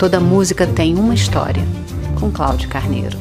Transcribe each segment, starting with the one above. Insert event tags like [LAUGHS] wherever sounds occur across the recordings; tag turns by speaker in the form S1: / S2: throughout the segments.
S1: Toda música tem uma história, com Cláudio Carneiro.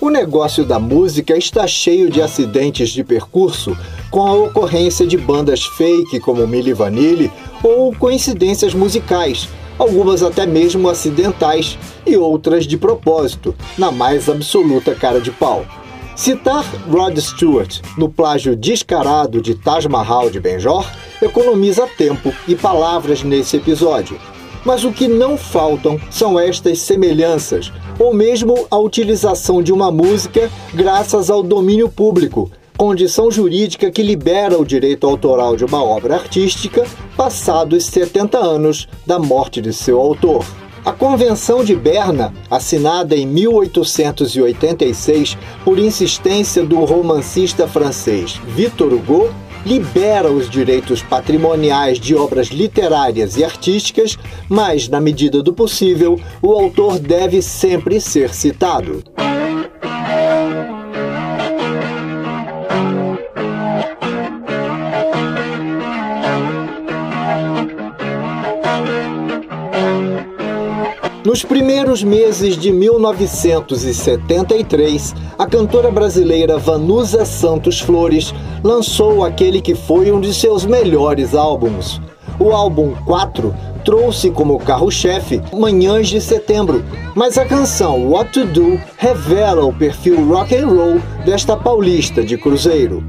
S2: O negócio da música está cheio de acidentes de percurso, com a ocorrência de bandas fake como Milli Vanilli ou coincidências musicais, algumas até mesmo acidentais e outras de propósito, na mais absoluta cara de pau. Citar Rod Stewart no plágio descarado de Taj Mahal de Benjor economiza tempo e palavras nesse episódio. Mas o que não faltam são estas semelhanças, ou mesmo a utilização de uma música graças ao domínio público, condição jurídica que libera o direito autoral de uma obra artística passados 70 anos da morte de seu autor. A Convenção de Berna, assinada em 1886 por insistência do romancista francês Victor Hugo, libera os direitos patrimoniais de obras literárias e artísticas, mas, na medida do possível, o autor deve sempre ser citado. Nos primeiros meses de 1973, a cantora brasileira Vanusa Santos Flores lançou aquele que foi um de seus melhores álbuns. O álbum 4 trouxe como carro-chefe Manhãs de Setembro, mas a canção What to Do revela o perfil rock and roll desta paulista de cruzeiro.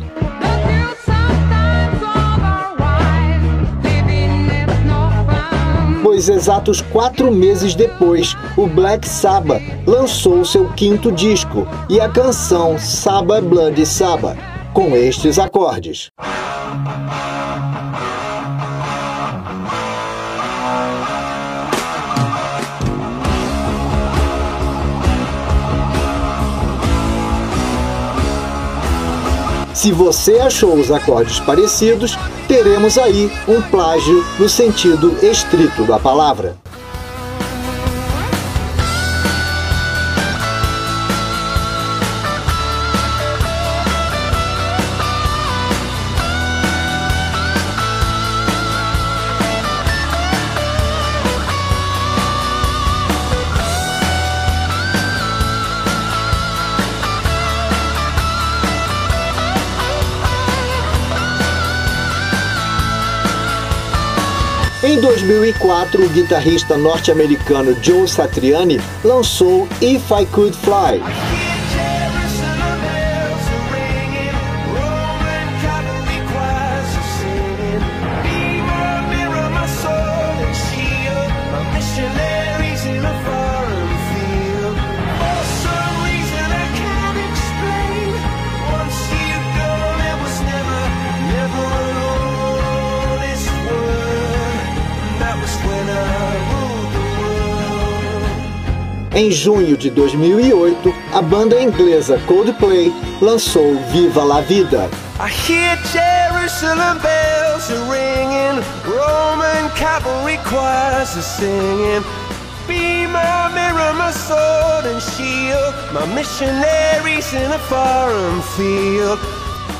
S2: Exatos quatro meses depois, o Black Sabbath lançou seu quinto disco e a canção Saba Blood Saba, com estes acordes. Se você achou os acordes parecidos, teremos aí um plágio no sentido estrito da palavra. Em 2004, o guitarrista norte-americano Joe Satriani lançou If I Could Fly. Em junho de 2008, a banda inglesa Coldplay lançou Viva la Vida. I hear Jerusalem bells are ringing, Roman cavalry choirs are singing. Be my mirror, my sword and shield, my missionaries in a foreign field.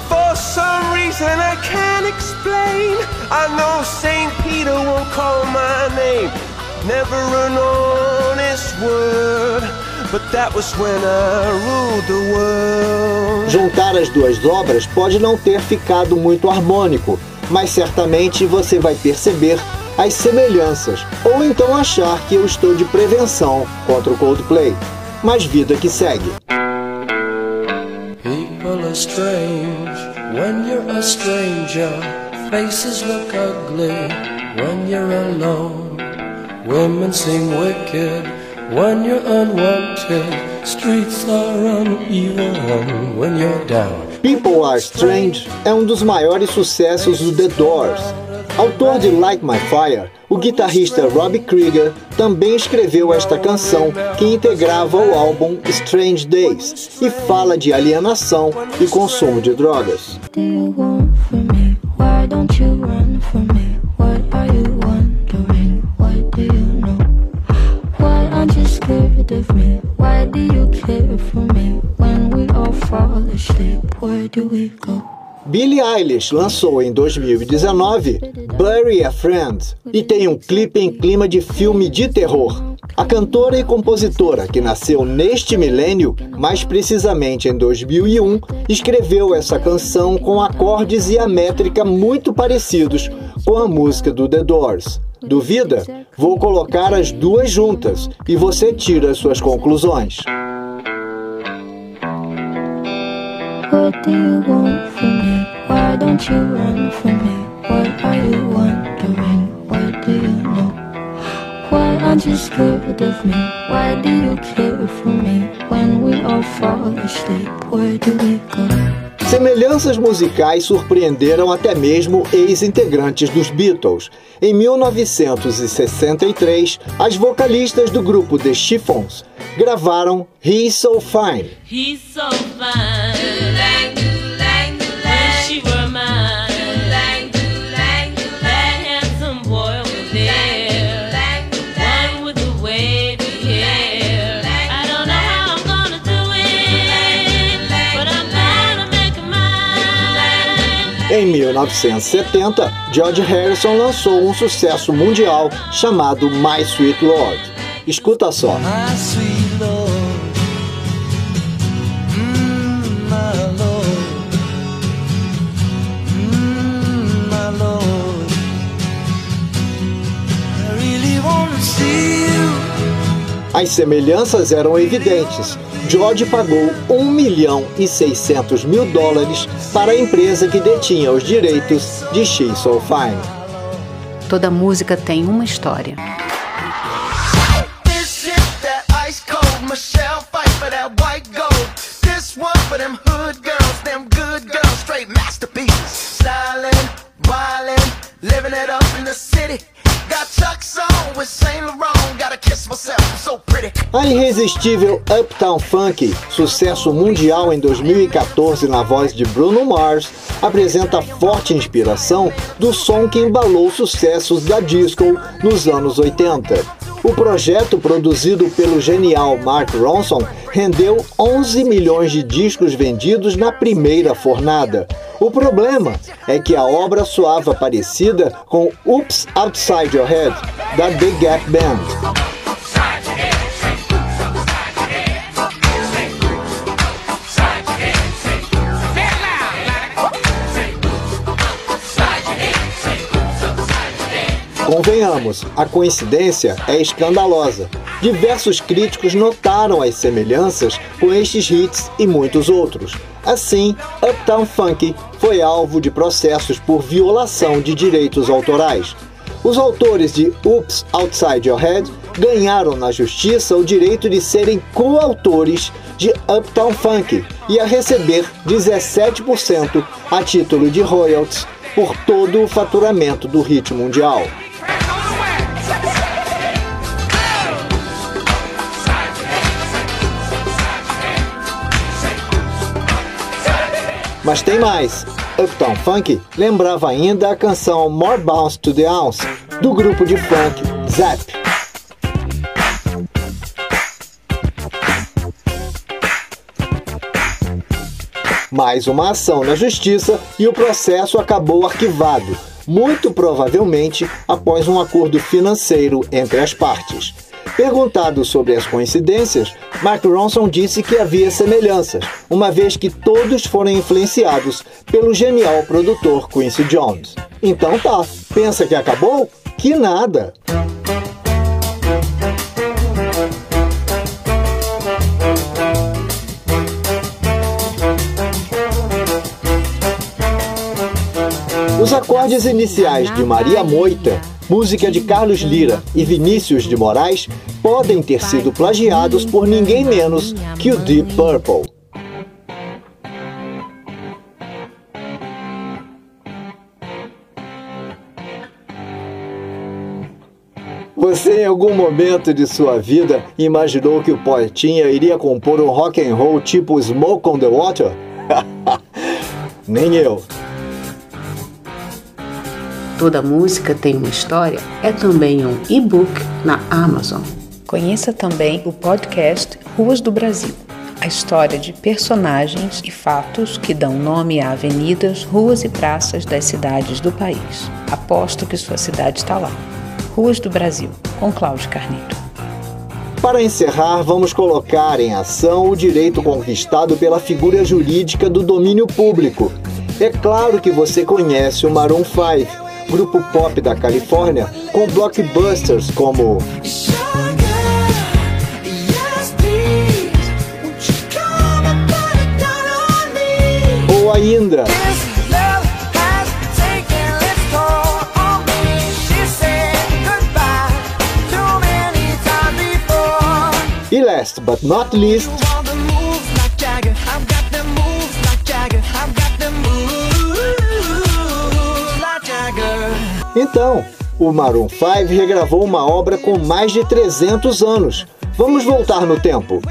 S2: For some reason I can't explain, I know St. Peter won't call my name. Never an honest word, but that was when I ruled the world. Juntar as duas obras pode não ter ficado muito harmônico, mas certamente você vai perceber as semelhanças, ou então achar que eu estou de prevenção contra o Coldplay. Mas vida que segue. People are strange when you're a stranger. Faces look ugly when you're alone. Women seem wicked when you're unwanted. Streets are uneven when you're down. People Are Strange é um dos maiores sucessos do The Doors. Autor de Like My Fire, o guitarrista Robbie Krieger também escreveu esta canção que integrava o álbum Strange Days e fala de alienação e consumo de drogas. scared of me? Why do you care for me? When we all fall asleep, where do we go? Billie Eilish lançou em 2019 Bury a Friend e tem um clipe em clima de filme de terror. A cantora e compositora, que nasceu neste milênio, mais precisamente em 2001, escreveu essa canção com acordes e a métrica muito parecidos com a música do The Doors. Duvida? Vou colocar as duas juntas e você tira as suas conclusões. What do you want from me? Why don't you run from me? What are you wondering? What do you know? Why aren't you scared of me? Why do you care for me? When we all fall asleep, where do we go? Semelhanças musicais surpreenderam até mesmo ex-integrantes dos Beatles. Em 1963, as vocalistas do grupo The Chiffons gravaram He's So Fine. He's so fine. Em 1970, George Harrison lançou um sucesso mundial chamado My Sweet Lord. Escuta só. As semelhanças eram evidentes. George pagou 1 milhão e 600 mil dólares para a empresa que detinha os direitos de She's So Fine.
S1: Toda música tem uma história. Living it up in the city. Got Chuck's on with Saint Laurent. Gotta kiss myself, I'm so pretty.
S2: A irresistível Uptown Funk, sucesso mundial em 2014 na voz de Bruno Mars, apresenta forte inspiração do som que embalou sucessos da disco nos anos 80. O projeto, produzido pelo genial Mark Ronson, rendeu 11 milhões de discos vendidos na primeira fornada. O problema é que a obra soava parecida com Oops Outside Your Head, da The Gap Band. Convenhamos, a coincidência é escandalosa. Diversos críticos notaram as semelhanças com estes hits e muitos outros. Assim, Uptown Funk foi alvo de processos por violação de direitos autorais. Os autores de Oops Outside Your Head ganharam na justiça o direito de serem coautores de Uptown Funk e a receber 17% a título de royalties por todo o faturamento do hit mundial. Mas tem mais. Uptown Funk lembrava ainda a canção More Bounce to the Ounce, do grupo de funk Zap. Mais uma ação na justiça e o processo acabou arquivado, muito provavelmente após um acordo financeiro entre as partes. Perguntado sobre as coincidências, Mark Ronson disse que havia semelhanças, uma vez que todos foram influenciados pelo genial produtor Quincy Jones. Então tá, pensa que acabou? Que nada! Os acordes iniciais de Maria Moita música de Carlos Lira e Vinícius de Moraes, podem ter sido plagiados por ninguém menos que o Deep Purple. Você em algum momento de sua vida imaginou que o poetinha iria compor um rock and roll tipo Smoke on the Water? [LAUGHS] Nem eu.
S1: Toda música tem uma história é também um e-book na Amazon.
S3: Conheça também o podcast Ruas do Brasil a história de personagens e fatos que dão nome a avenidas, ruas e praças das cidades do país. Aposto que sua cidade está lá. Ruas do Brasil, com Cláudio Carneiro.
S4: Para encerrar, vamos colocar em ação o direito conquistado pela figura jurídica do domínio público. É claro que você conhece o Maroon 5, grupo pop da Califórnia, com blockbusters como Indra. E last but not least, Então, o Maroon 5 regravou uma obra com mais de 300 anos. Vamos voltar no tempo.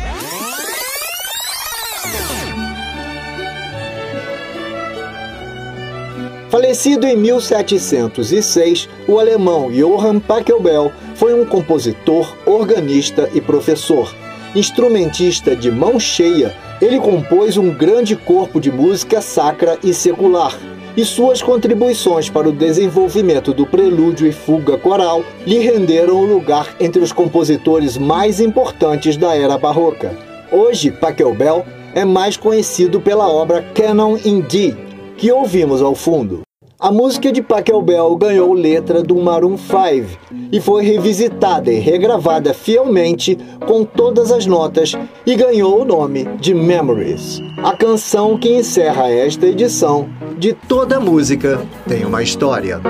S4: Falecido em 1706, o alemão Johann Pachelbel foi um compositor, organista e professor. Instrumentista de mão cheia, ele compôs um grande corpo de música sacra e secular, e suas contribuições para o desenvolvimento do prelúdio e fuga coral lhe renderam o lugar entre os compositores mais importantes da era barroca. Hoje, Pachelbel é mais conhecido pela obra Canon in D, que ouvimos ao fundo. A música de Pachelbel ganhou letra do Maroon 5 e foi revisitada e regravada fielmente com todas as notas e ganhou o nome de Memories. A canção que encerra esta edição de Toda Música tem uma história.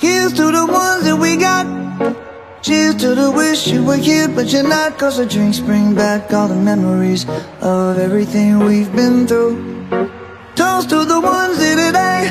S4: Here's to the ones that we got. Cheers to the wish you were here, but you're not. Cause the drinks bring back all the memories of everything we've been through. Toast to the ones today.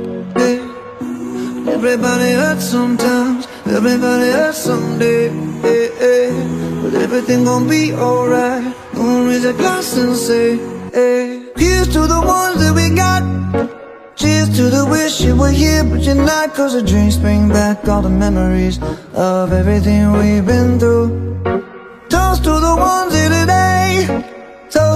S4: Everybody hurts sometimes, everybody hurts someday. Hey, hey. But everything gon' be alright. Gonna raise a glass and say, hey. Here's to the ones that we got. Cheers to the wish you were here, but you're not. Cause the dreams bring back all the memories of everything we've been through. Toast to the ones here today.